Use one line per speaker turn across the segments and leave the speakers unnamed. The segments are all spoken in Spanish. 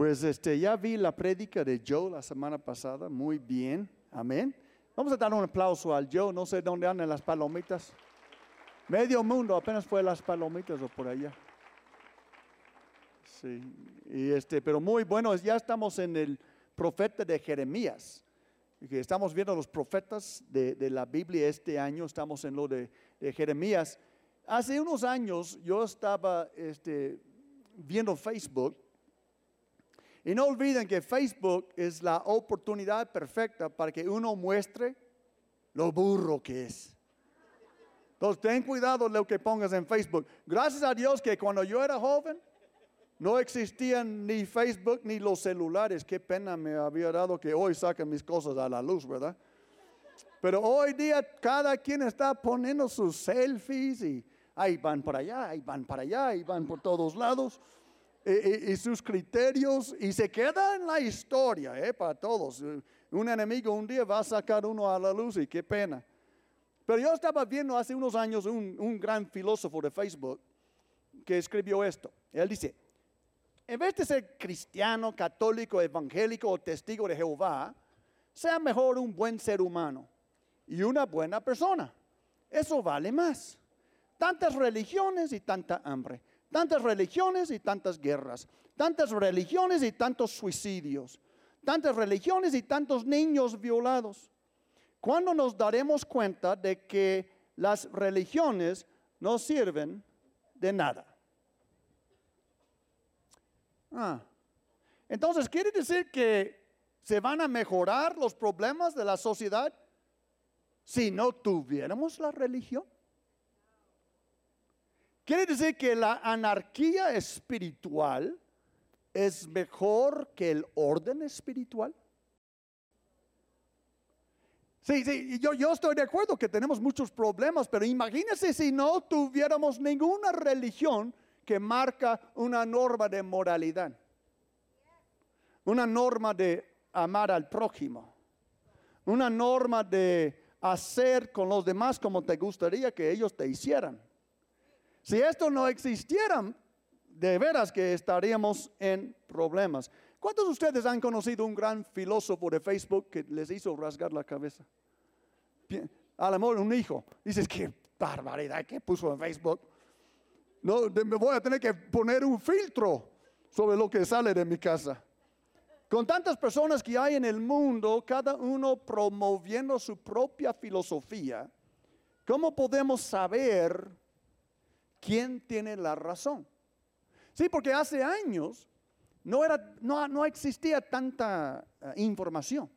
Pues este, ya vi la prédica de Joe la semana pasada, muy bien, amén. Vamos a dar un aplauso al Joe, no sé dónde andan las palomitas. Medio mundo apenas fue las palomitas o por allá. Sí, y este, pero muy bueno, ya estamos en el profeta de Jeremías. Que estamos viendo los profetas de, la Biblia este año, estamos en lo de, Jeremías. Hace unos años yo estaba este, viendo Facebook y no olviden que Facebook es la oportunidad perfecta para que uno muestre lo burro que es. Entonces, ten cuidado lo que pongas en Facebook. Gracias a Dios que cuando yo era joven, no existían ni Facebook ni los celulares. Qué pena me había dado que hoy saquen mis cosas a la luz, ¿verdad? Pero hoy día cada quien está poniendo sus selfies y ahí van para allá, ahí van para allá, ahí van por todos lados y, sus criterios y se queda en la historia ¿eh? para todos. Un enemigo un día va a sacar uno a la luz y qué pena. Pero yo estaba viendo hace unos años un, un gran filósofo de Facebook que escribió esto. Él dice, en vez de ser cristiano, católico, evangélico o testigo de Jehová, sea mejor un buen ser humano y una buena persona. Eso vale más. Tantas religiones y tanta hambre tantas religiones y tantas guerras, tantas religiones y tantos suicidios, tantas religiones y tantos niños violados. ¿Cuándo nos daremos cuenta de que las religiones no sirven de nada? Ah. Entonces, ¿quiere decir que se van a mejorar los problemas de la sociedad si no tuviéramos la religión? Quiere decir que la anarquía espiritual es mejor que el orden espiritual. Sí, sí, yo, yo estoy de acuerdo que tenemos muchos problemas, pero imagínense si no tuviéramos ninguna religión que marca una norma de moralidad, una norma de amar al prójimo, una norma de hacer con los demás como te gustaría que ellos te hicieran. Si esto no existiera, de veras que estaríamos en problemas. ¿Cuántos de ustedes han conocido un gran filósofo de Facebook que les hizo rasgar la cabeza? Al amor, un hijo. Dices, qué barbaridad que puso en Facebook. No, me voy a tener que poner un filtro sobre lo que sale de mi casa. Con tantas personas que hay en el mundo, cada uno promoviendo su propia filosofía, ¿cómo podemos saber quién tiene la razón. Sí, porque hace años no, era, no, existía tanta eh, información.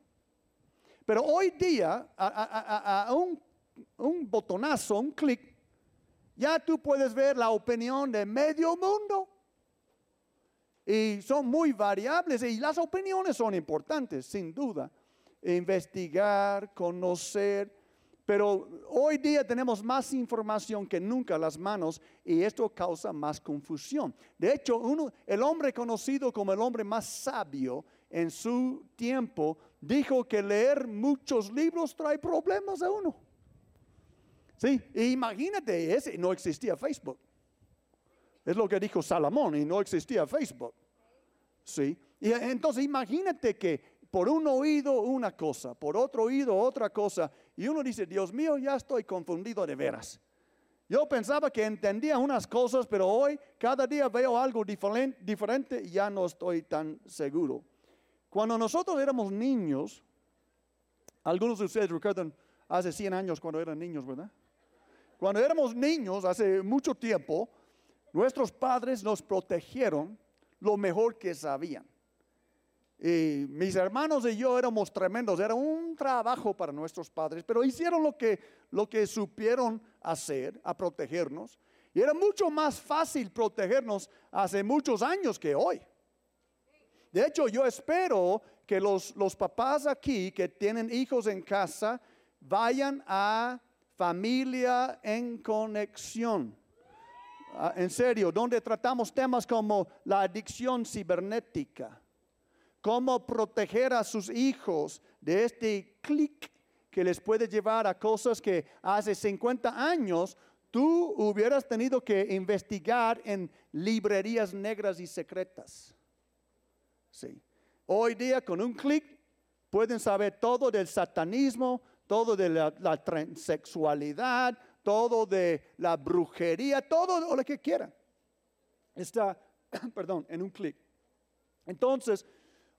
Pero hoy día, a, un, un, botonazo, un clic, ya tú puedes ver la opinión de medio mundo. Y son muy variables y las opiniones son importantes, sin duda. Investigar, conocer, pero hoy día tenemos más información que nunca las manos y esto causa más confusión. De hecho, el hombre conocido como el hombre más sabio en su tiempo dijo que leer muchos libros trae problemas a uno. Sí, imagínate, ese, no existía Facebook. Es lo que dijo Salomón y no existía Facebook. Sí, y entonces imagínate que por un oído una cosa, por otro oído otra cosa, y uno dice, Dios mío, ya estoy confundido de veras. Yo pensaba que entendía unas cosas, pero hoy cada día veo algo diferente y ya no estoy tan seguro. Cuando nosotros éramos niños, algunos de ustedes recuerdan hace 100 años cuando eran niños, ¿verdad? Cuando éramos niños, hace mucho tiempo, nuestros padres nos protegieron lo mejor que sabían. Y mis hermanos y yo éramos tremendos, era un trabajo para nuestros padres, pero hicieron lo que, lo que supieron hacer, a protegernos. Y era mucho más fácil protegernos hace muchos años que hoy. De hecho, yo espero que los, los papás aquí que tienen hijos en casa vayan a familia en conexión. Ah, en serio, donde tratamos temas como la adicción cibernética cómo proteger a sus hijos de este clic que les puede llevar a cosas que hace 50 años tú hubieras tenido que investigar en librerías negras y secretas. Sí. Hoy día con un clic pueden saber todo del satanismo, todo de la, transexualidad, todo de la brujería, todo lo que quieran. Está, perdón, en un clic. Entonces,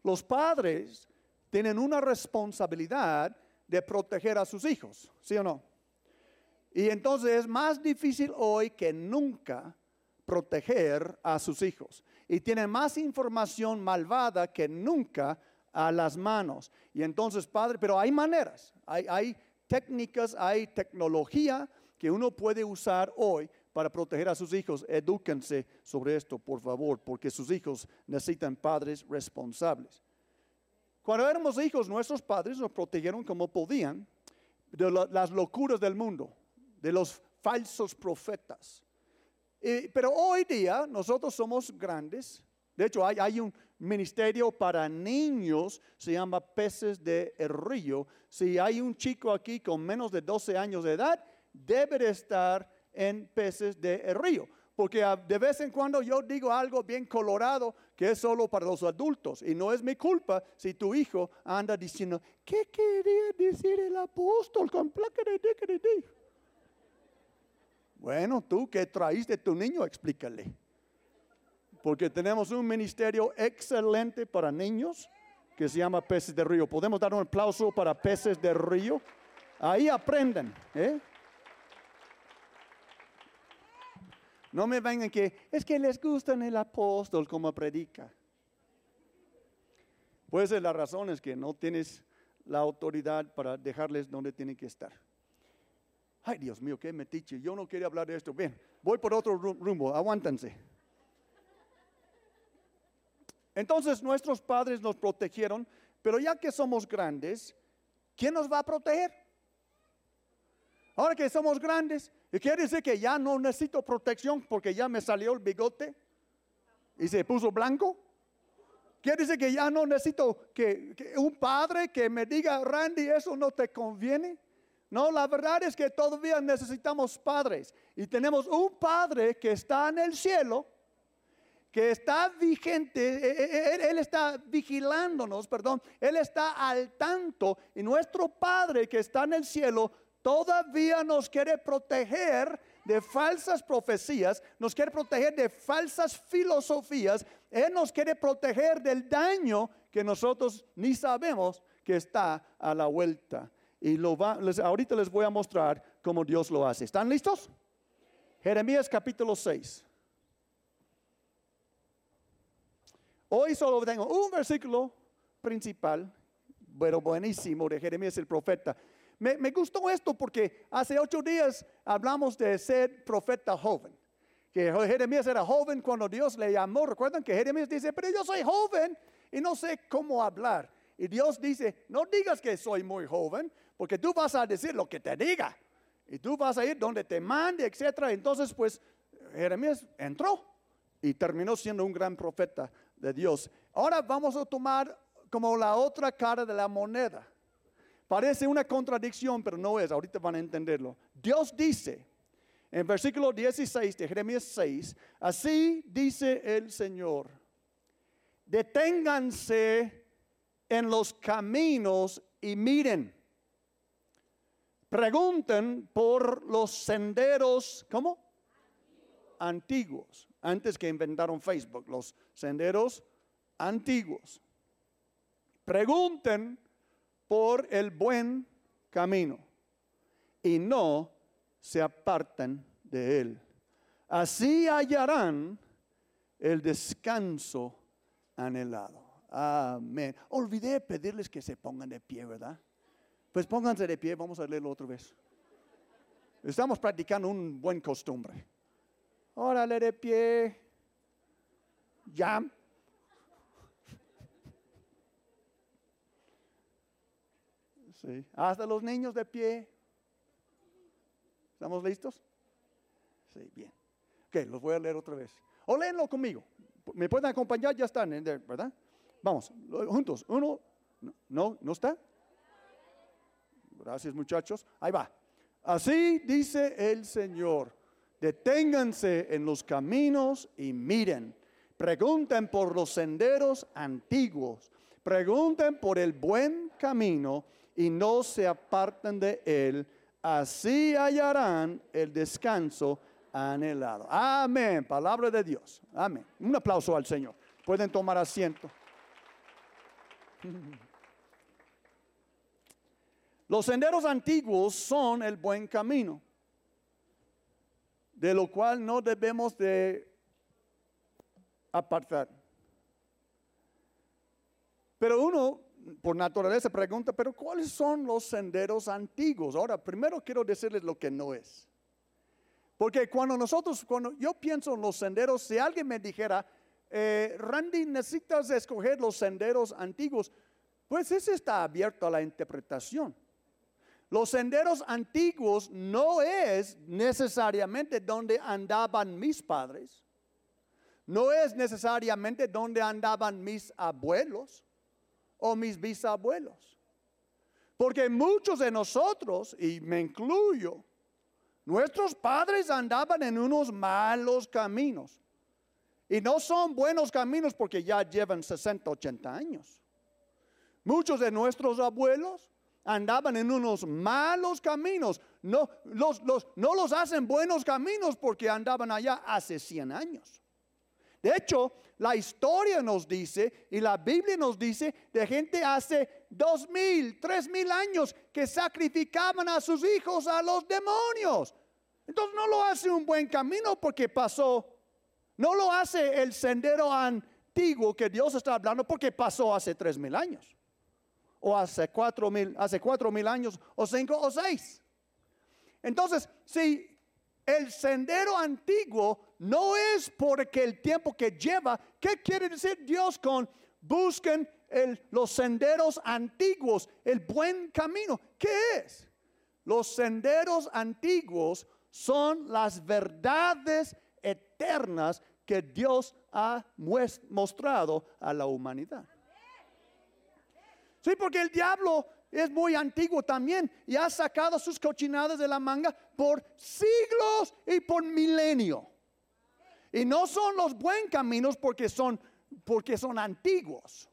los padres tienen una responsabilidad de proteger a sus hijos, ¿sí o no? Y entonces es más difícil hoy que nunca proteger a sus hijos. Y tienen más información malvada que nunca a las manos. Y entonces, padre, pero hay maneras, hay, hay técnicas, hay tecnología que uno puede usar hoy para proteger a sus hijos. Edúquense sobre esto, por favor, porque sus hijos necesitan padres responsables. Cuando éramos hijos, nuestros padres nos protegieron como podían de las locuras del mundo, de los falsos profetas. pero hoy día nosotros somos grandes. De hecho, hay, un ministerio para niños, se llama Peces de Río. Si hay un chico aquí con menos de 12 años de edad, debe de estar en Peces de Río porque de vez en cuando yo digo algo bien colorado que es solo para los adultos y no es mi culpa si tu hijo anda diciendo, ¿qué quería decir el apóstol con placa de Bueno, tú que traíste tu niño, explícale. Porque tenemos un ministerio excelente para niños que se llama Peces de Río. ¿Podemos dar un aplauso para Peces de Río? Ahí aprenden. ¿eh? No me vengan que es que les gusta el apóstol como predica. Puede ser la razón es que no tienes la autoridad para dejarles donde tienen que estar. Ay, Dios mío, qué metiche. Yo no quería hablar de esto. Bien, voy por otro rumbo. Aguántense. Entonces nuestros padres nos protegieron, pero ya que somos grandes, ¿quién nos va a proteger? Ahora que somos grandes, ¿Y quiere decir que ya no necesito protección porque ya me salió el bigote y se puso blanco? Quiere decir que ya no necesito que, un padre que me diga, Randy, eso no te conviene. No, la verdad es que todavía necesitamos padres. Y tenemos un padre que está en el cielo, que está vigente, e, e, e, él, está vigilándonos, perdón, él está al tanto. Y nuestro padre que está en el cielo todavía nos quiere proteger de falsas profecías, nos quiere proteger de falsas filosofías, Él nos quiere proteger del daño que nosotros ni sabemos que está a la vuelta. Y lo va, ahorita les voy a mostrar cómo Dios lo hace. ¿Están listos? Jeremías capítulo 6. Hoy solo tengo un versículo principal, pero buenísimo, de Jeremías el profeta. Me, gustó esto porque hace ocho días hablamos de ser profeta joven. Que Jeremías era joven cuando Dios le llamó. Recuerdan que Jeremías dice, pero yo soy joven y no sé cómo hablar. Y Dios dice, no digas que soy muy joven, porque tú vas a decir lo que te diga. Y tú vas a ir donde te mande, etc. Entonces, pues, Jeremías entró y terminó siendo un gran profeta de Dios. Ahora vamos a tomar como la otra cara de la moneda. Parece una contradicción, pero no es. Ahorita van a entenderlo. Dios dice en versículo 16 de Jeremías 6, así dice el Señor, deténganse en los caminos y miren. Pregunten por los senderos, ¿cómo? Antiguos. Antes que inventaron Facebook, los senderos antiguos. Pregunten por el buen camino y no se apartan de él. Así hallarán el descanso anhelado. Amén. Olvidé pedirles que se pongan de pie, ¿verdad? Pues pónganse de pie, vamos a leerlo otra vez. Estamos practicando un buen costumbre. Órale de pie. Ya. Hasta los niños de pie. ¿Estamos listos? Sí, bien. Ok, los voy a leer otra vez. O léenlo conmigo. ¿Me pueden acompañar? Ya están, ¿verdad? Vamos, juntos. Uno, no, ¿no está? Gracias muchachos. Ahí va. Así dice el Señor. Deténganse en los caminos y miren Pregunten por los senderos antiguos. Pregunten por el buen camino y no se aparten de él. Así hallarán el descanso anhelado. Amén. Palabra de Dios. Amén. Un aplauso al Señor. Pueden tomar asiento. Los senderos antiguos son el buen camino, de lo cual no debemos de apartar. Pero uno, por naturaleza, pregunta, pero ¿cuáles son los senderos antiguos? Ahora, primero quiero decirles lo que no es. Porque cuando nosotros, cuando yo pienso en los senderos, si alguien me dijera, eh, Randy, necesitas escoger los senderos antiguos, pues ese está abierto a la interpretación. Los senderos antiguos no es necesariamente donde andaban mis padres, no es necesariamente donde andaban mis abuelos o mis bisabuelos. Porque muchos de nosotros, y me incluyo, nuestros padres andaban en unos malos caminos. Y no son buenos caminos porque ya llevan 60, 80 años. Muchos de nuestros abuelos andaban en unos malos caminos. No los, no los hacen buenos caminos porque andaban allá hace 100 años. De hecho, la historia nos dice y la Biblia nos dice de gente hace dos mil, tres mil años que sacrificaban a sus hijos a los demonios. Entonces no lo hace un buen camino porque pasó, no lo hace el sendero antiguo que Dios está hablando porque pasó hace tres mil años o hace cuatro mil, hace cuatro mil años, o cinco o seis. Entonces, si el sendero antiguo no es porque el tiempo que lleva, ¿qué quiere decir Dios con busquen los senderos antiguos, el buen camino? ¿Qué es? Los senderos antiguos son las verdades eternas que Dios ha mostrado a la humanidad. Sí, porque el diablo es muy antiguo también y ha sacado sus cochinadas de la manga por siglos y por milenio. Y no son los buen caminos porque son porque son antiguos.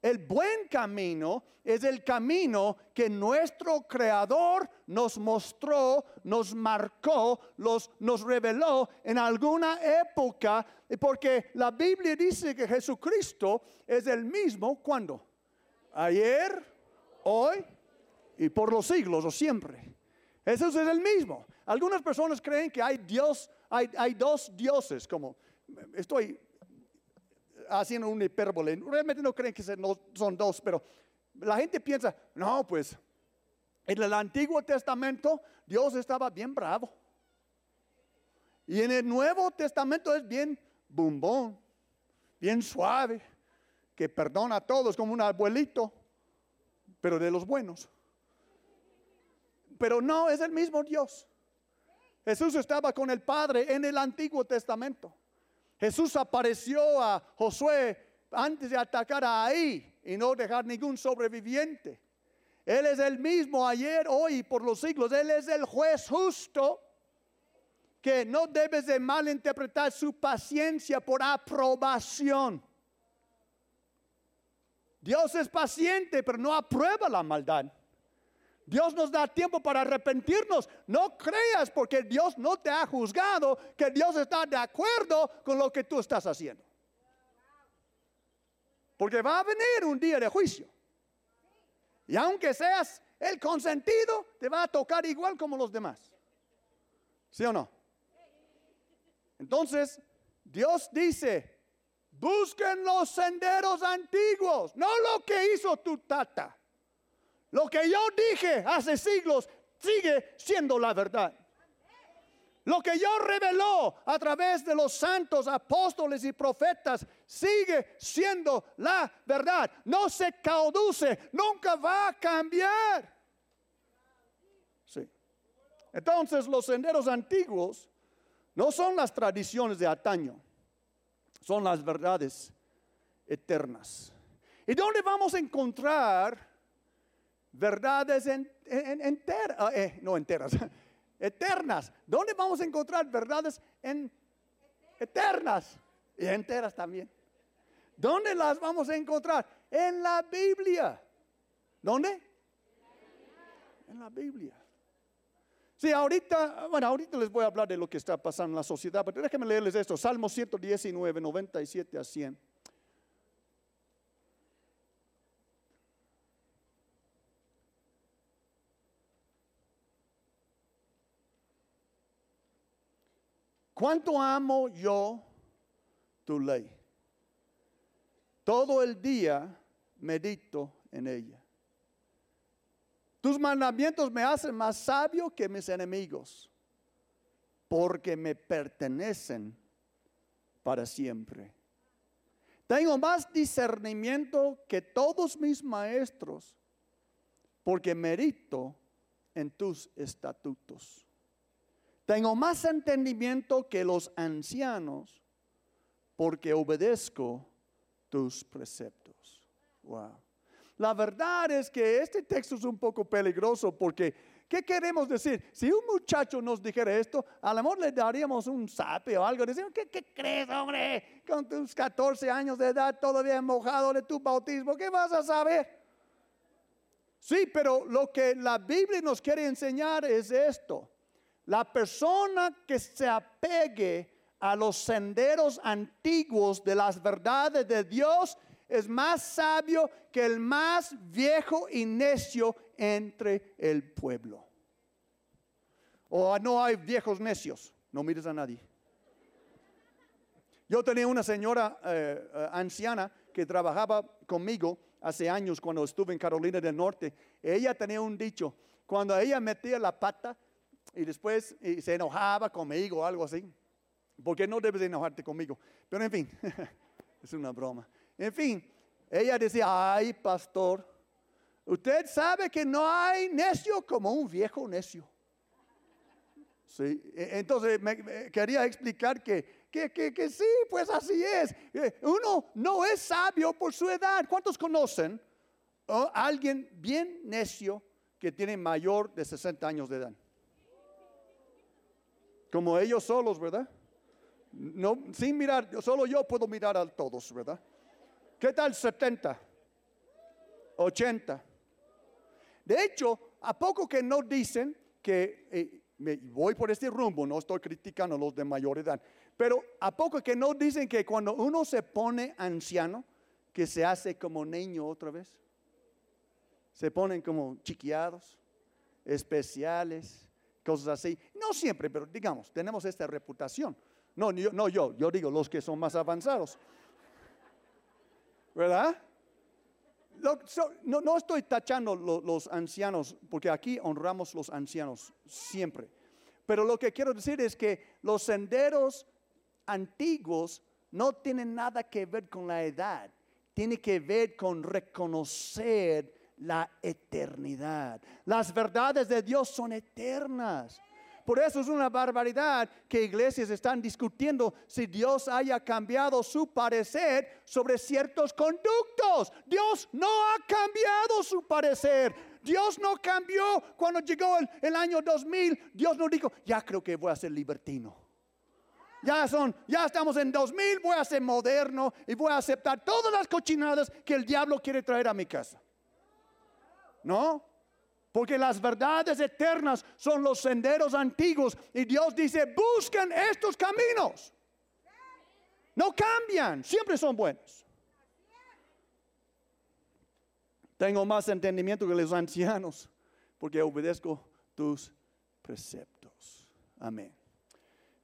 El buen camino es el camino que nuestro creador nos mostró, nos marcó, nos reveló en alguna época, porque la Biblia dice que Jesucristo es el mismo cuando ayer, hoy y por los siglos o siempre. Jesús es el mismo. Algunas personas creen que hay Dios, hay, hay dos dioses, como estoy haciendo un hipérbole. Realmente no creen que son dos, pero la gente piensa, no, pues en el Antiguo Testamento Dios estaba bien bravo. Y en el Nuevo Testamento es bien bumbón, bien suave que perdona a todos como un abuelito, pero de los buenos. Pero no, es el mismo Dios. Jesús estaba con el Padre en el Antiguo Testamento. Jesús apareció a Josué antes de atacar a ahí y no dejar ningún sobreviviente. Él es el mismo ayer, hoy por los siglos. Él es el juez justo que no debes de malinterpretar su paciencia por aprobación. Dios es paciente, pero no aprueba la maldad. Dios nos da tiempo para arrepentirnos. No creas porque Dios no te ha juzgado que Dios está de acuerdo con lo que tú estás haciendo. Porque va a venir un día de juicio. Y aunque seas el consentido, te va a tocar igual como los demás. ¿Sí o no? Entonces, Dios dice, Busquen los senderos antiguos, no lo que hizo tu tata. Lo que yo dije hace siglos sigue siendo la verdad. Lo que yo reveló a través de los santos apóstoles y profetas sigue siendo la verdad. No se cauduce, nunca va a cambiar. Sí. Entonces los senderos antiguos no son las tradiciones de antaño son las verdades eternas. ¿Y dónde vamos a encontrar verdades enteras? Ah, eh, no enteras, eternas. ¿Dónde vamos a encontrar verdades en, eternas? Y enteras también. ¿Dónde las vamos a encontrar? En la Biblia. ¿Dónde? En la Biblia. Sí, ahorita, bueno, ahorita les voy a hablar de lo que está pasando en la sociedad, pero déjenme leerles esto. Salmo 119, 97 a 100. ¿Cuánto amo yo tu ley? Todo el día medito en ella. Tus mandamientos me hacen más sabio que mis enemigos, porque me pertenecen para siempre. Tengo más discernimiento que todos mis maestros, porque merito en tus estatutos. Tengo más entendimiento que los ancianos, porque obedezco tus preceptos. Wow. La verdad es que este texto es un poco peligroso porque, ¿qué queremos decir? Si un muchacho nos dijera esto, a lo mejor le daríamos un sape o algo. Decimos, ¿qué, ¿qué, crees, hombre? Con tus 14 años de edad, todavía mojado de tu bautismo, ¿qué vas a saber? Sí, pero lo que la Biblia nos quiere enseñar es esto. La persona que se apegue a los senderos antiguos de las verdades de Dios es más sabio que el más viejo y necio entre el pueblo. O no hay viejos necios, no mires a nadie. Yo tenía una señora eh, eh, anciana que trabajaba conmigo hace años cuando estuve en Carolina del Norte. Ella tenía un dicho, cuando ella metía la pata, y después se enojaba conmigo o algo así. Porque no debes enojarte conmigo. Pero en fin, es una broma. En fin, ella decía, ay pastor, usted sabe que no hay necio como un viejo necio. Sí, e, entonces me, quería explicar que, que, que, sí, pues así es. Eh, uno no es sabio por su edad. ¿Cuántos conocen a alguien bien necio que tiene mayor de 60 años de edad? Como ellos solos, ¿verdad? No, sin mirar, solo yo puedo mirar a todos, ¿verdad? ¿Qué tal 70? 80. De hecho, ¿a poco que no dicen que eh, me voy por este rumbo? No estoy criticando a los de mayor edad, pero ¿a poco que no dicen que cuando uno se pone anciano, que se hace como niño otra vez? Se ponen como chiquiados, especiales, cosas así. No siempre, pero digamos, tenemos esta reputación. No, no yo, yo digo los que son más avanzados. ¿Verdad? No, estoy tachando los ancianos, porque aquí honramos los ancianos siempre. Pero lo que quiero decir es que los senderos antiguos no tienen nada que ver con la edad, tiene que ver con reconocer la eternidad. Las verdades de Dios son eternas. Por eso es una barbaridad que iglesias están discutiendo si Dios haya cambiado su parecer sobre ciertos conductos. Dios no ha cambiado su parecer. Dios no cambió cuando llegó el, año 2000. Dios no dijo, ya creo que voy a ser libertino. Ya son, ya estamos en 2000, voy a ser moderno y voy a aceptar todas las cochinadas que el diablo quiere traer a mi casa. ¿No? Porque las verdades eternas son los senderos antiguos. Y Dios dice, busquen estos caminos. No cambian, siempre son buenos. Tengo más entendimiento que los ancianos, porque obedezco tus preceptos. Amén.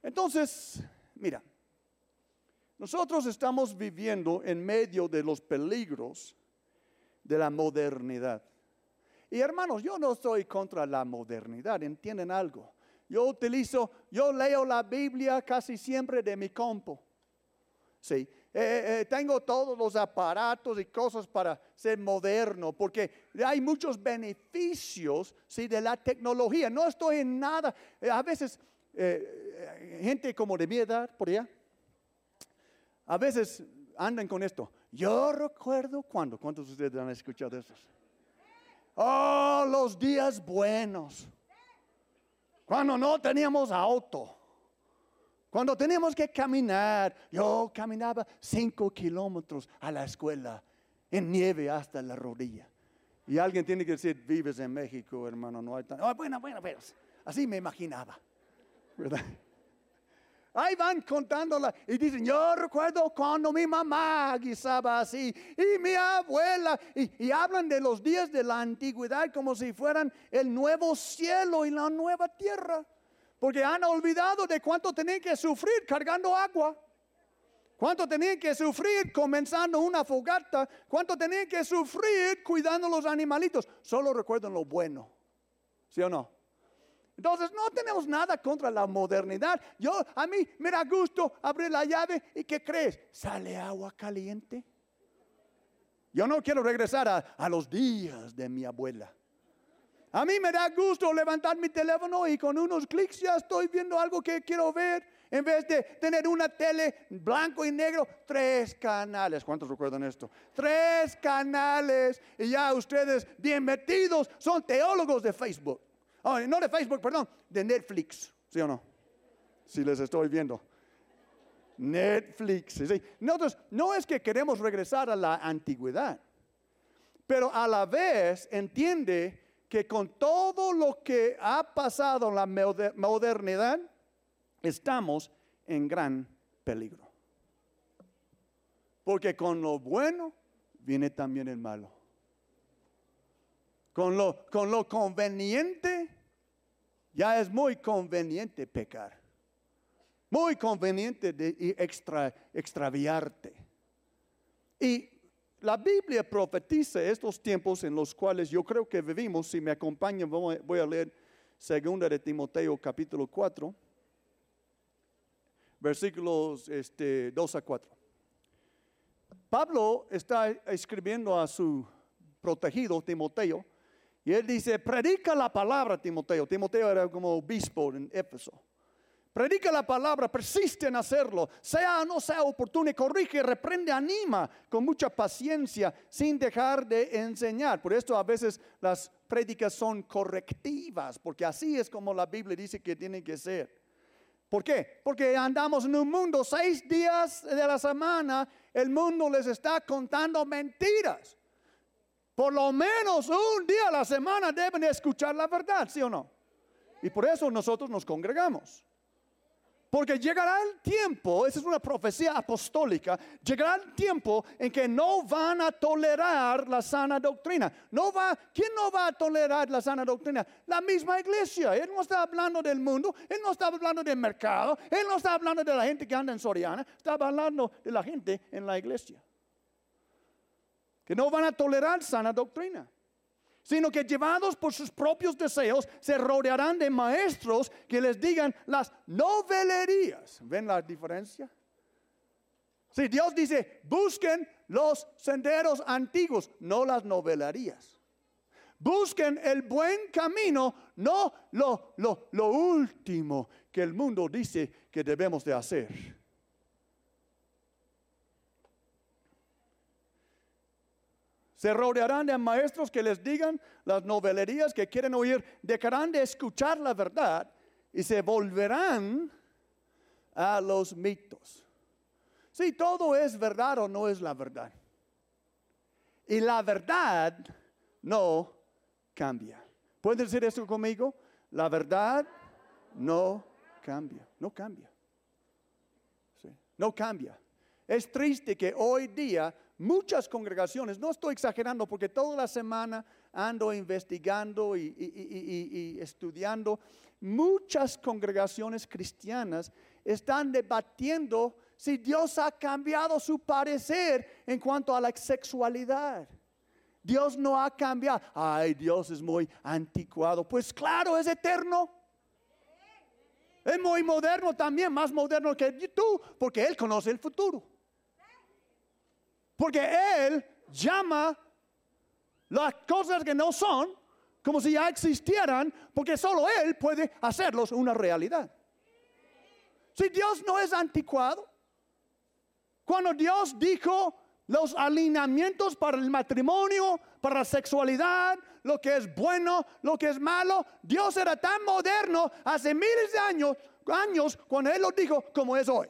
Entonces, mira, nosotros estamos viviendo en medio de los peligros de la modernidad. Y hermanos, yo no estoy contra la modernidad, entienden algo. Yo utilizo, yo leo la Biblia casi siempre de mi compo. Sí, eh, eh, eh, tengo todos los aparatos y cosas para ser moderno, porque hay muchos beneficios ¿sí? de la tecnología. No estoy en nada. a veces, gente como de mi edad, por allá, a veces andan con esto. Yo recuerdo cuando, ¿cuántos de ustedes han escuchado eso? Oh, los días buenos. Cuando no teníamos auto. Cuando tenemos que caminar, yo caminaba cinco kilómetros a la escuela en nieve hasta la rodilla. Y alguien tiene que decir, vives en México, hermano, no hay tan... Ah, bueno, bueno, pero así me imaginaba, ¿verdad? Ahí van contándola y dicen, yo recuerdo cuando mi mamá guisaba así y mi abuela, y, hablan de los días de la antigüedad como si fueran el nuevo cielo y la nueva tierra, porque han olvidado de cuánto tenían que sufrir cargando agua. ¿Cuánto tenían que sufrir comenzando una fogata? ¿Cuánto tenían que sufrir cuidando los animalitos? Solo recuerdan lo bueno. ¿Sí o no? Entonces no tenemos nada contra la modernidad. Yo a mí me da gusto abrir la llave y ¿qué crees? Sale agua caliente. Yo no quiero regresar a, a los días de mi abuela. A mí me da gusto levantar mi teléfono y con unos clics ya estoy viendo algo que quiero ver. En vez de tener una tele blanco y negro, tres canales. ¿Cuántos recuerdan esto? Tres canales. Y ya ustedes bien metidos son teólogos de Facebook. Oh, no de Facebook, perdón, de Netflix. ¿Sí o no? Si les estoy viendo. Netflix. ¿sí? Nosotros no es que queremos regresar a la antigüedad, pero a la vez entiende que con todo lo que ha pasado en la modernidad, estamos en gran peligro. Porque con lo bueno viene también el malo. Con lo, con lo conveniente, ya es muy conveniente pecar. Muy conveniente de extra, extraviarte. Y la Biblia profetiza estos tiempos en los cuales yo creo que vivimos. Si me acompañan, voy a leer segunda de Timoteo capítulo 4 versículos este, 2 a 4. Pablo está escribiendo a su protegido Timoteo y él dice, predica la palabra Timoteo. Timoteo era como obispo en Éfeso. Predica la palabra, persiste en hacerlo, sea o no sea oportuno, corrige, reprende, anima con mucha paciencia, sin dejar de enseñar. Por esto a veces las prédicas son correctivas, porque así es como la Biblia dice que tienen que ser. ¿Por qué? Porque andamos en un mundo, seis días de la semana, el mundo les está contando mentiras. Por lo menos un día a la semana deben escuchar la verdad, ¿sí o no? Y por eso nosotros nos congregamos. Porque llegará el tiempo, esa es una profecía apostólica, llegará el tiempo en que no van a tolerar la sana doctrina. No va, ¿Quién no va a tolerar la sana doctrina? La misma iglesia. Él no está hablando del mundo, él no está hablando del mercado, él no está hablando de la gente que anda en Soriana, está hablando de la gente en la iglesia. Que no van a tolerar sana doctrina sino que llevados por sus propios deseos se rodearán de maestros que les digan las novelerías. ¿Ven la diferencia? Si Dios dice, busquen los senderos antiguos, no las novelerías. Busquen el buen camino, no lo, lo, lo último que el mundo dice que debemos de hacer. Se rodearán de maestros que les digan las novelerías que quieren oír, dejarán de escuchar la verdad y se volverán a los mitos. Si todo es verdad o no es la verdad. Y la verdad no cambia. ¿Pueden decir eso conmigo? La verdad no cambia, no cambia. no cambia. Es triste que hoy día muchas congregaciones, no estoy exagerando porque toda la semana ando investigando y, estudiando, muchas congregaciones cristianas están debatiendo si Dios ha cambiado su parecer en cuanto a la sexualidad. Dios no ha cambiado. Ay, Dios es muy anticuado. Pues claro, es eterno. Es muy moderno también, más moderno que tú, porque Él conoce el futuro. Porque Él llama las cosas que no son como si ya existieran, porque solo Él puede hacerlos una realidad. Si Dios no es anticuado, cuando Dios dijo los alineamientos para el matrimonio, para la sexualidad, lo que es bueno, lo que es malo, Dios era tan moderno hace miles de años años cuando Él lo dijo como es hoy.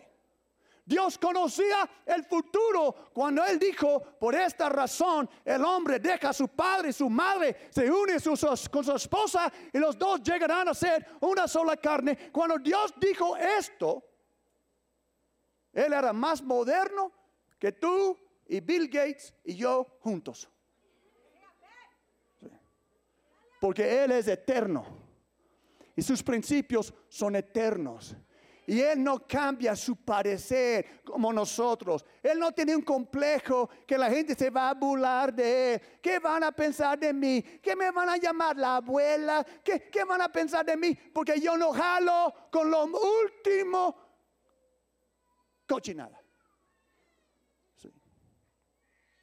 Dios conocía el futuro cuando Él dijo, por esta razón el hombre deja a su padre y su madre, se une con su esposa y los dos llegarán a ser una sola carne. Cuando Dios dijo esto, Él era más moderno que tú y Bill Gates y yo juntos. Porque Él es eterno y sus principios son eternos. Y Él no cambia su parecer como nosotros. Él no tiene un complejo que la gente se va a burlar de Él. ¿Qué van a pensar de mí? ¿Qué me van a llamar la abuela? ¿Qué, qué van a pensar de mí? Porque yo no jalo con lo último cochinada.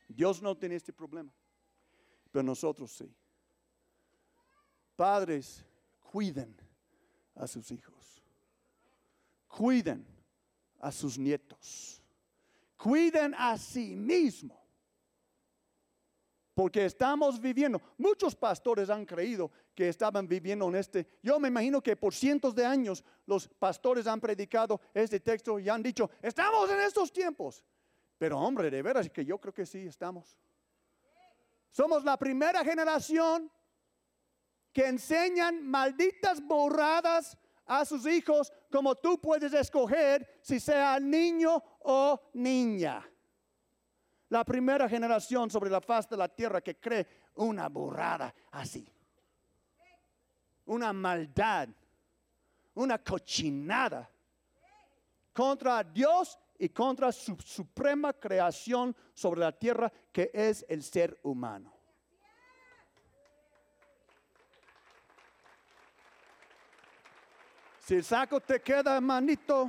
Dios no tiene este problema, pero nosotros sí. Padres, cuiden a sus hijos cuiden a sus nietos, cuiden a sí mismo. Porque estamos viviendo, muchos pastores han creído que estaban viviendo en este. Yo me imagino que por cientos de años los pastores han predicado este texto y han dicho, estamos en estos tiempos. Pero hombre, de veras que yo creo que sí estamos. Somos la primera generación que enseñan malditas borradas a sus hijos como tú puedes escoger si sea niño o niña. La primera generación sobre la faz de la tierra que cree una burrada así. Una maldad, una cochinada contra Dios y contra su suprema creación sobre la tierra que es el ser humano. Si el saco te queda manito,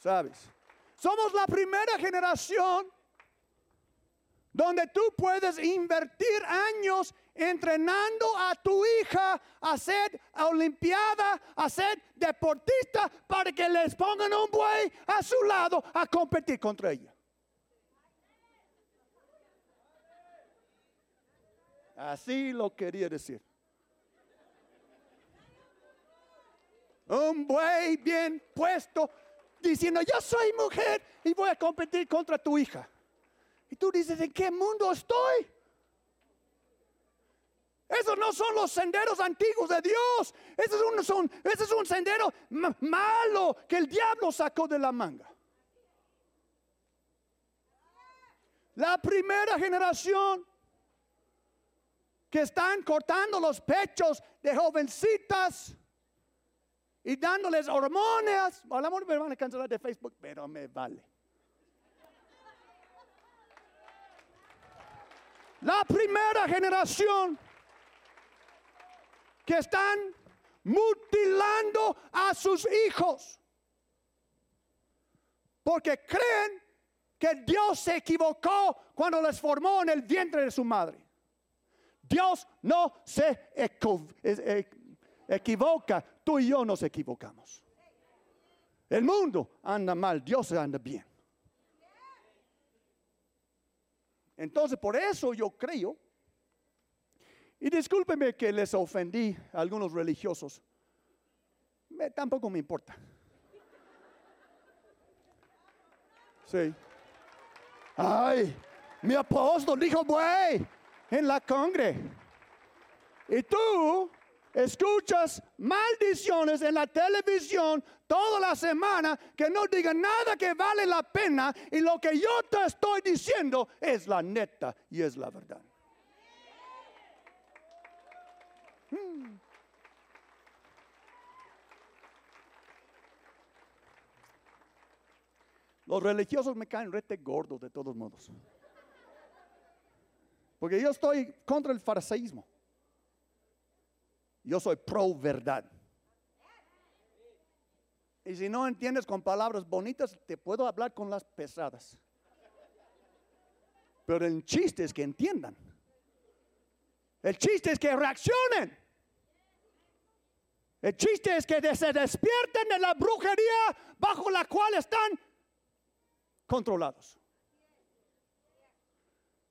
sabes. Somos la primera generación donde tú puedes invertir años entrenando a tu hija a ser olimpiada, a ser deportista, para que les pongan un buey a su lado a competir contra ella. Así lo quería decir. Un buey bien puesto, diciendo, yo soy mujer y voy a competir contra tu hija. Y tú dices, ¿en qué mundo estoy? Esos no son los senderos antiguos de Dios. Ese es un, ese es un sendero malo que el diablo sacó de la manga. La primera generación que están cortando los pechos de jovencitas y dándoles hormonas. A la me van a cancelar de Facebook, pero me vale. La primera generación que están mutilando a sus hijos porque creen que Dios se equivocó cuando les formó en el vientre de su madre. Dios no se equivoca tú y yo nos equivocamos. El mundo anda mal, Dios anda bien. Entonces, por eso yo creo, y discúlpeme que les ofendí a algunos religiosos, tampoco me importa. Sí. Ay, mi apóstol dijo, güey, en la congre. Y tú escuchas maldiciones en la televisión toda la semana que no digan nada que vale la pena y lo que yo te estoy diciendo es la neta y es la verdad. Hmm. Los religiosos me caen rete gordos de todos modos. Porque yo estoy contra el fariseísmo. Yo soy pro verdad. Y si no entiendes con palabras bonitas, te puedo hablar con las pesadas. Pero el chiste es que entiendan. El chiste es que reaccionen. El chiste es que se despierten de la brujería bajo la cual están controlados.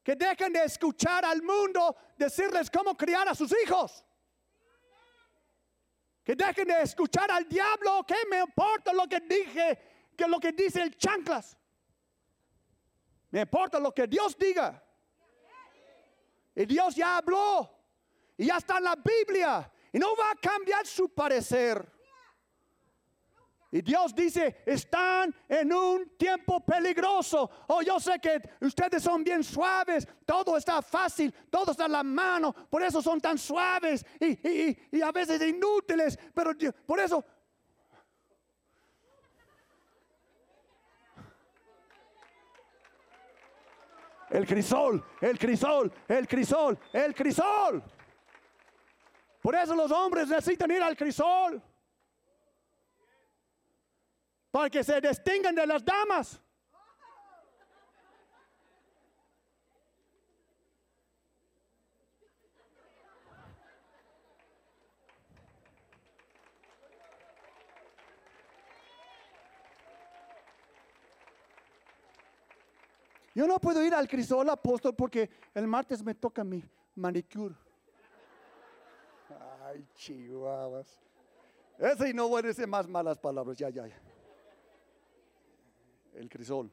Que dejen de escuchar al mundo decirles cómo criar a sus hijos. Que dejen de escuchar al diablo. ¿Qué me importa lo que dije? Que lo que dice el chanclas. Me importa lo que Dios diga. Y Dios ya habló. Y ya está en la Biblia. Y no va a cambiar su parecer. Y Dios dice, están en un tiempo peligroso. Oh, yo sé que ustedes son bien suaves, todo está fácil, todo está en la mano, por eso son tan suaves y, a veces inútiles, pero por eso... El crisol, el crisol, el crisol, el crisol. Por eso los hombres necesitan ir al crisol para que se distingan de las damas. Yo no puedo ir al crisol apóstol porque el martes me toca mi manicure. Ay, chihuahuas. Ese y no voy a más malas palabras. Ya, ya, ya el crisol.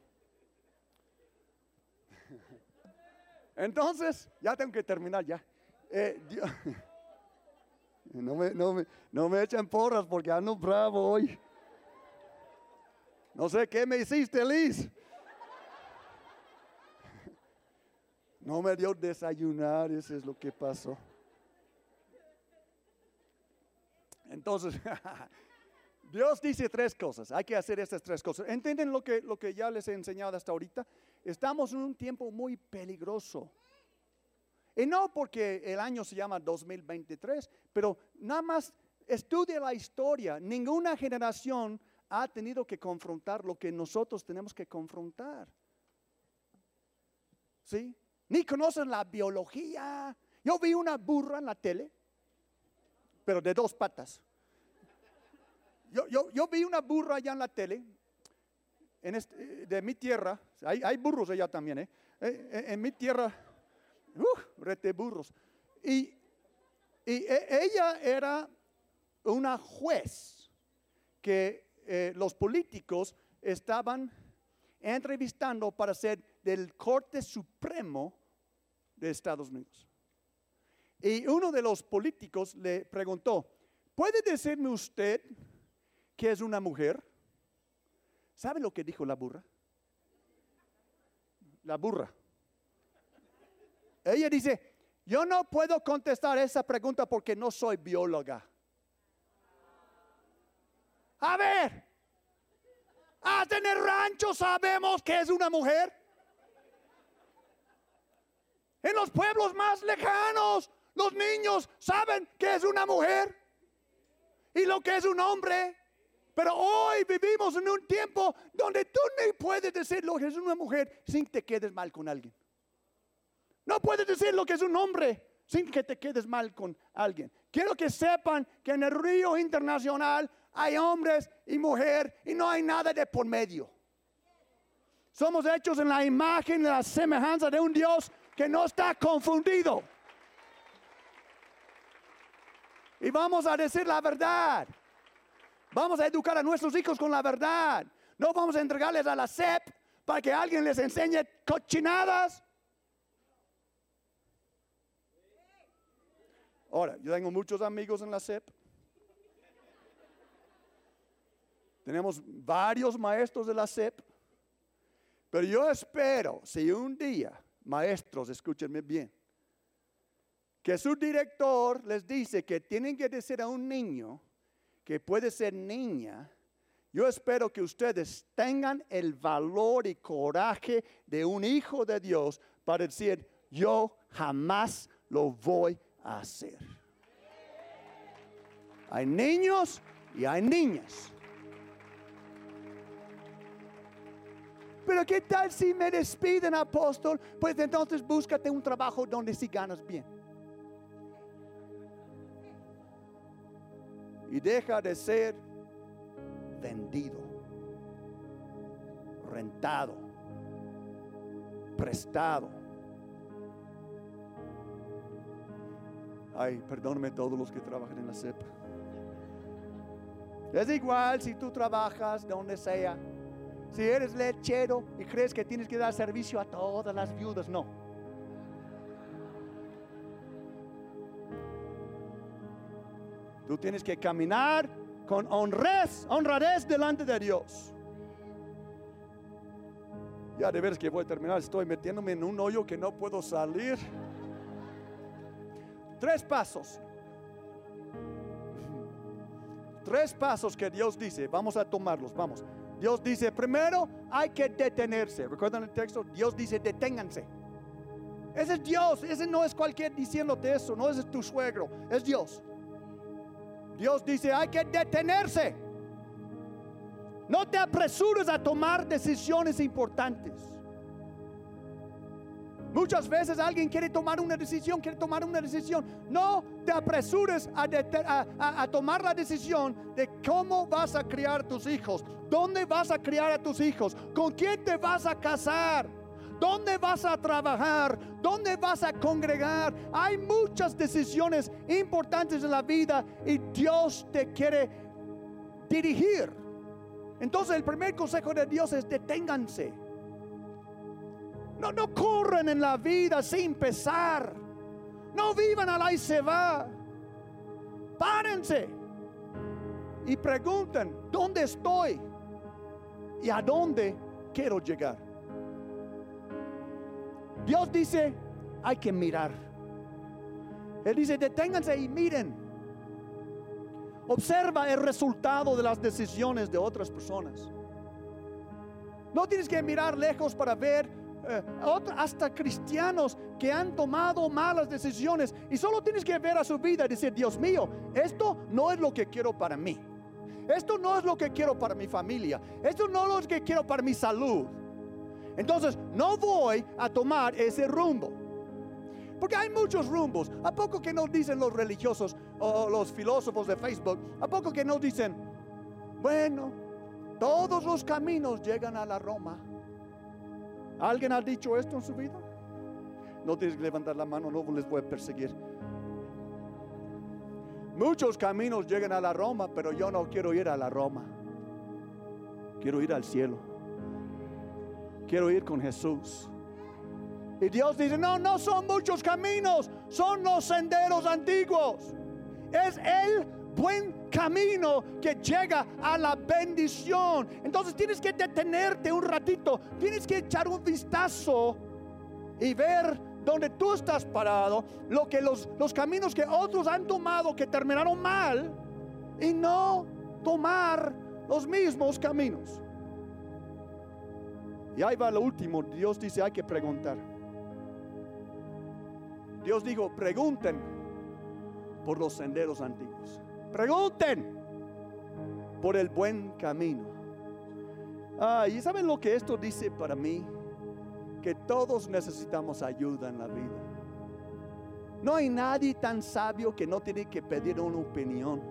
Entonces, ya tengo que terminar ya. Eh, no, me, no, me, no me echen porras porque ando bravo hoy. No sé qué me hiciste, Liz. No me dio desayunar, eso es lo que pasó. Entonces, Dios dice tres cosas, hay que hacer estas tres cosas. ¿Entienden lo que, lo que ya les he enseñado hasta ahorita? Estamos en un tiempo muy peligroso. Y no porque el año se llama 2023, pero nada más estudia la historia. Ninguna generación ha tenido que confrontar lo que nosotros tenemos que confrontar. ¿Sí? Ni conocen la biología. Yo vi una burra en la tele, pero de dos patas yo, vi una burra allá en la tele, en este, de mi tierra, hay, burros allá también, ¿eh? eh, eh en, mi tierra, uh, rete burros. Y, e, ella era una juez que eh, los políticos estaban entrevistando para ser del Corte Supremo de Estados Unidos. Y uno de los políticos le preguntó, ¿puede decirme usted ¿Qué es una mujer? ¿Sabe lo que dijo la burra? La burra. Ella dice, yo no puedo contestar esa pregunta porque no soy bióloga. A ver, hasta en el rancho sabemos que es una mujer. En los pueblos más lejanos, los niños saben que es una mujer y lo que es un hombre. Pero hoy vivimos en un tiempo donde tú no puedes decir lo que es una mujer sin que te quedes mal con alguien. No puedes decir lo que es un hombre sin que te quedes mal con alguien. Quiero que sepan que en el río internacional hay hombres y mujeres y no hay nada de por medio. Somos hechos en la imagen y la semejanza de un Dios que no está confundido. Y vamos a decir la verdad. Vamos a educar a nuestros hijos con la verdad. No vamos a entregarles a la SEP para que alguien les enseñe cochinadas. Ahora, yo tengo muchos amigos en la SEP. Tenemos varios maestros de la SEP. Pero yo espero, si un día, maestros, escúchenme bien, que su director les dice que tienen que decir a un niño, que puede ser niña, yo espero que ustedes tengan el valor y coraje de un hijo de Dios para decir, yo jamás lo voy a hacer. Hay niños y hay niñas. Pero ¿qué tal si me despiden, apóstol? Pues entonces búscate un trabajo donde sí ganas bien. Y deja de ser vendido, rentado, prestado. Ay, perdóname todos los que trabajan en la CEP. Es igual si tú trabajas donde sea. Si eres lechero y crees que tienes que dar servicio a todas las viudas, no. Tú tienes que caminar con honradez, honradez delante de Dios. Ya de veras que voy a terminar, estoy metiéndome en un hoyo que no puedo salir. Tres pasos. Tres pasos que Dios dice, vamos a tomarlos, vamos. Dios dice, primero hay que detenerse. ¿Recuerdan el texto? Dios dice, deténganse. Ese es Dios, ese no es cualquier diciéndote eso, no es tu suegro, es Dios. Dios dice, hay que detenerse. No te apresures a tomar decisiones importantes. Muchas veces alguien quiere tomar una decisión, quiere tomar una decisión. No te apresures a, tomar la decisión de cómo vas a criar tus hijos, dónde vas a criar a tus hijos, con quién te vas a casar, dónde vas a trabajar, dónde vas a congregar. Hay muchas decisiones importantes en la vida y Dios te quiere dirigir. Entonces el primer consejo de Dios es deténganse no, no corren en la vida sin pesar. No vivan a la y se va. Párense y pregunten, ¿dónde estoy? ¿Y a dónde quiero llegar? Dios dice, hay que mirar. Él dice, deténganse y miren. Observa el resultado de las decisiones de otras personas. No tienes que mirar lejos para ver eh, hasta cristianos que han tomado malas decisiones y solo tienes que ver a su vida y decir, Dios mío, esto no es lo que quiero para mí. Esto no es lo que quiero para mi familia. Esto no es lo que quiero para mi salud. Entonces, no voy a tomar ese rumbo. Porque hay muchos rumbos. ¿A poco que nos dicen los religiosos o los filósofos de Facebook? ¿A poco que nos dicen, bueno, todos los caminos llegan a la Roma? ¿Alguien ha dicho esto en su vida? No tienes que levantar la mano, no les voy a perseguir. Muchos caminos llegan a la Roma, pero yo no quiero ir a la Roma. Quiero ir al cielo. Quiero ir con Jesús. Y Dios dice, no, no son muchos caminos, son los senderos antiguos. Es el buen camino que llega a la bendición. Entonces tienes que detenerte un ratito, tienes que echar un vistazo y ver donde tú estás parado, lo que los, los caminos que otros han tomado que terminaron mal y no tomar los mismos caminos. Y ahí va lo último, Dios dice hay que preguntar. Dios dijo, pregunten por los senderos antiguos. Pregunten por el buen camino. Ah, y saben lo que esto dice para mí? Que todos necesitamos ayuda en la vida. No hay nadie tan sabio que no tiene que pedir una opinión.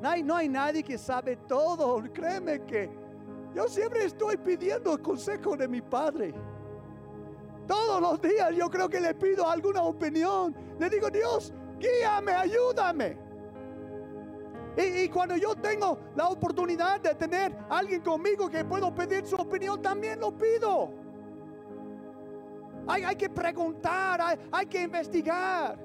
No hay, no hay nadie que sabe todo. Créeme que yo siempre estoy pidiendo el consejo de mi padre. Todos los días yo creo que le pido alguna opinión. Le digo, Dios, guíame, ayúdame. Y, cuando yo tengo la oportunidad de tener alguien conmigo que puedo pedir su opinión, también lo pido. Hay, que preguntar, hay que investigar.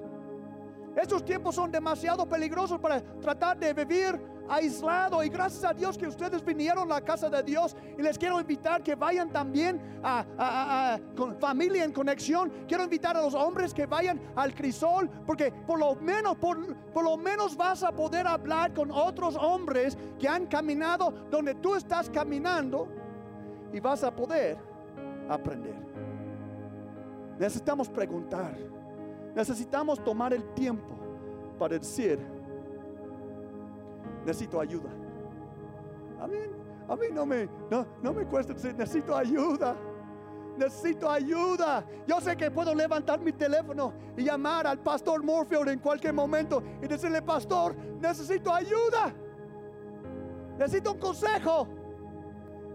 Estos tiempos son demasiado peligrosos para tratar de vivir aislado y gracias a Dios que ustedes vinieron a la casa de Dios y les quiero invitar que vayan también a, familia en conexión. Quiero invitar a los hombres que vayan al crisol porque por lo menos por, por lo menos vas a poder hablar con otros hombres que han caminado donde tú estás caminando y vas a poder aprender. Necesitamos preguntar. Necesitamos tomar el tiempo para decir necesito ayuda. A mí, no, me, no, no me cuesta decir, necesito ayuda. Necesito ayuda. Yo sé que puedo levantar mi teléfono y llamar al pastor Morfield en cualquier momento y decirle, pastor, necesito ayuda. Necesito un consejo.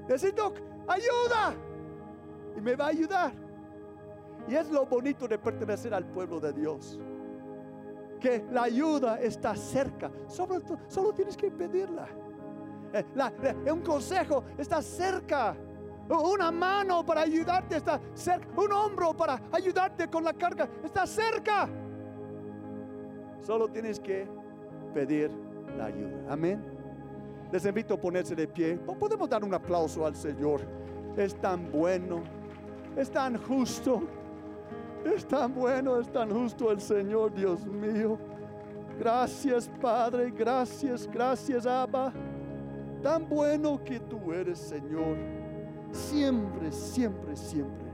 Necesito ayuda. Y me va a ayudar. Y es lo bonito de pertenecer al pueblo de Dios que la ayuda está cerca. Solo, tienes que pedirla. Eh, la- la- un consejo está cerca. Una mano para ayudarte está cerca. Un hombro para ayudarte con la carga está cerca. Solo tienes que pedir la ayuda. Amén. Les invito a ponerse de pie. Po- Podemos dar un aplauso al Señor. Es tan bueno. Es tan justo. Es tan bueno, es tan justo el Señor, Dios mío. Gracias, Padre. Gracias, gracias, Abba. Tan bueno que tú eres, Señor. Siempre, siempre, siempre.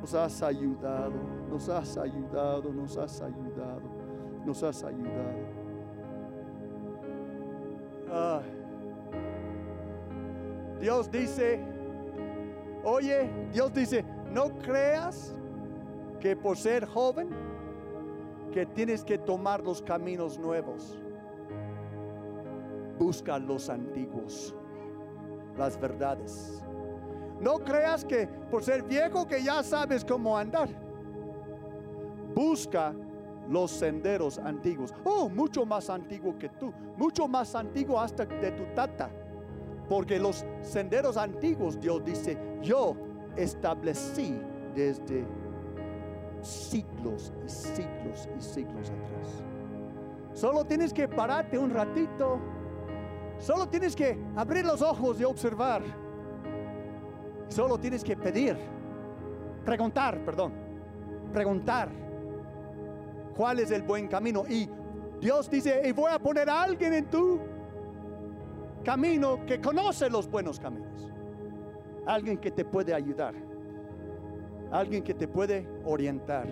Nos has ayudado, nos has ayudado, nos has ayudado, nos has ayudado. Ah. Dios dice, oye, Dios dice, no creas que por ser joven, que tienes que tomar los caminos nuevos. Busca los antiguos, las verdades. No creas que por ser viejo que ya sabes cómo andar. Busca los senderos antiguos. Oh, mucho más antiguo que tú. Mucho más antiguo hasta de tu tata. Porque los senderos antiguos, Dios dice, yo establecí desde siglos y siglos y siglos atrás. Solo tienes que pararte un ratito. Solo tienes que abrir los ojos y observar. Solo tienes que pedir, preguntar, perdón, preguntar cuál es el buen camino. Y Dios dice, y voy a poner a alguien en tu camino que conoce los buenos caminos. Alguien que te puede ayudar. Alguien que te puede orientar.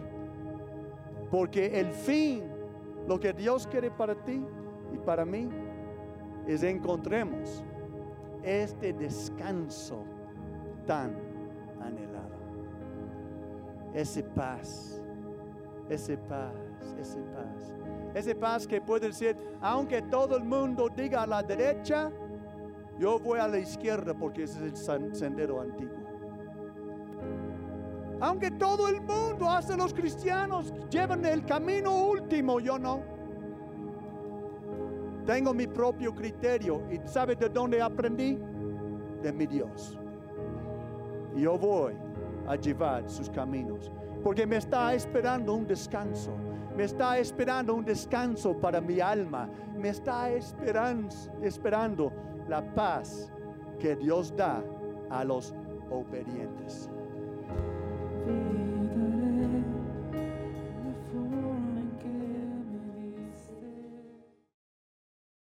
Porque el fin, lo que Dios quiere para ti y para mí, es encontremos este descanso tan anhelado. Ese paz, ese paz, ese paz. Ese paz que puede ser, aunque todo el mundo diga a la derecha, yo voy a la izquierda porque ese es el sendero antiguo. Aunque todo el mundo, hasta los cristianos, llevan el camino último, yo no. Tengo mi propio criterio y ¿sabe de dónde aprendí? De mi Dios. Yo voy a llevar sus caminos. Porque me está esperando un descanso. Me está esperando un descanso para mi alma. Me está esperan- esperando la paz que Dios da a los obedientes.
be.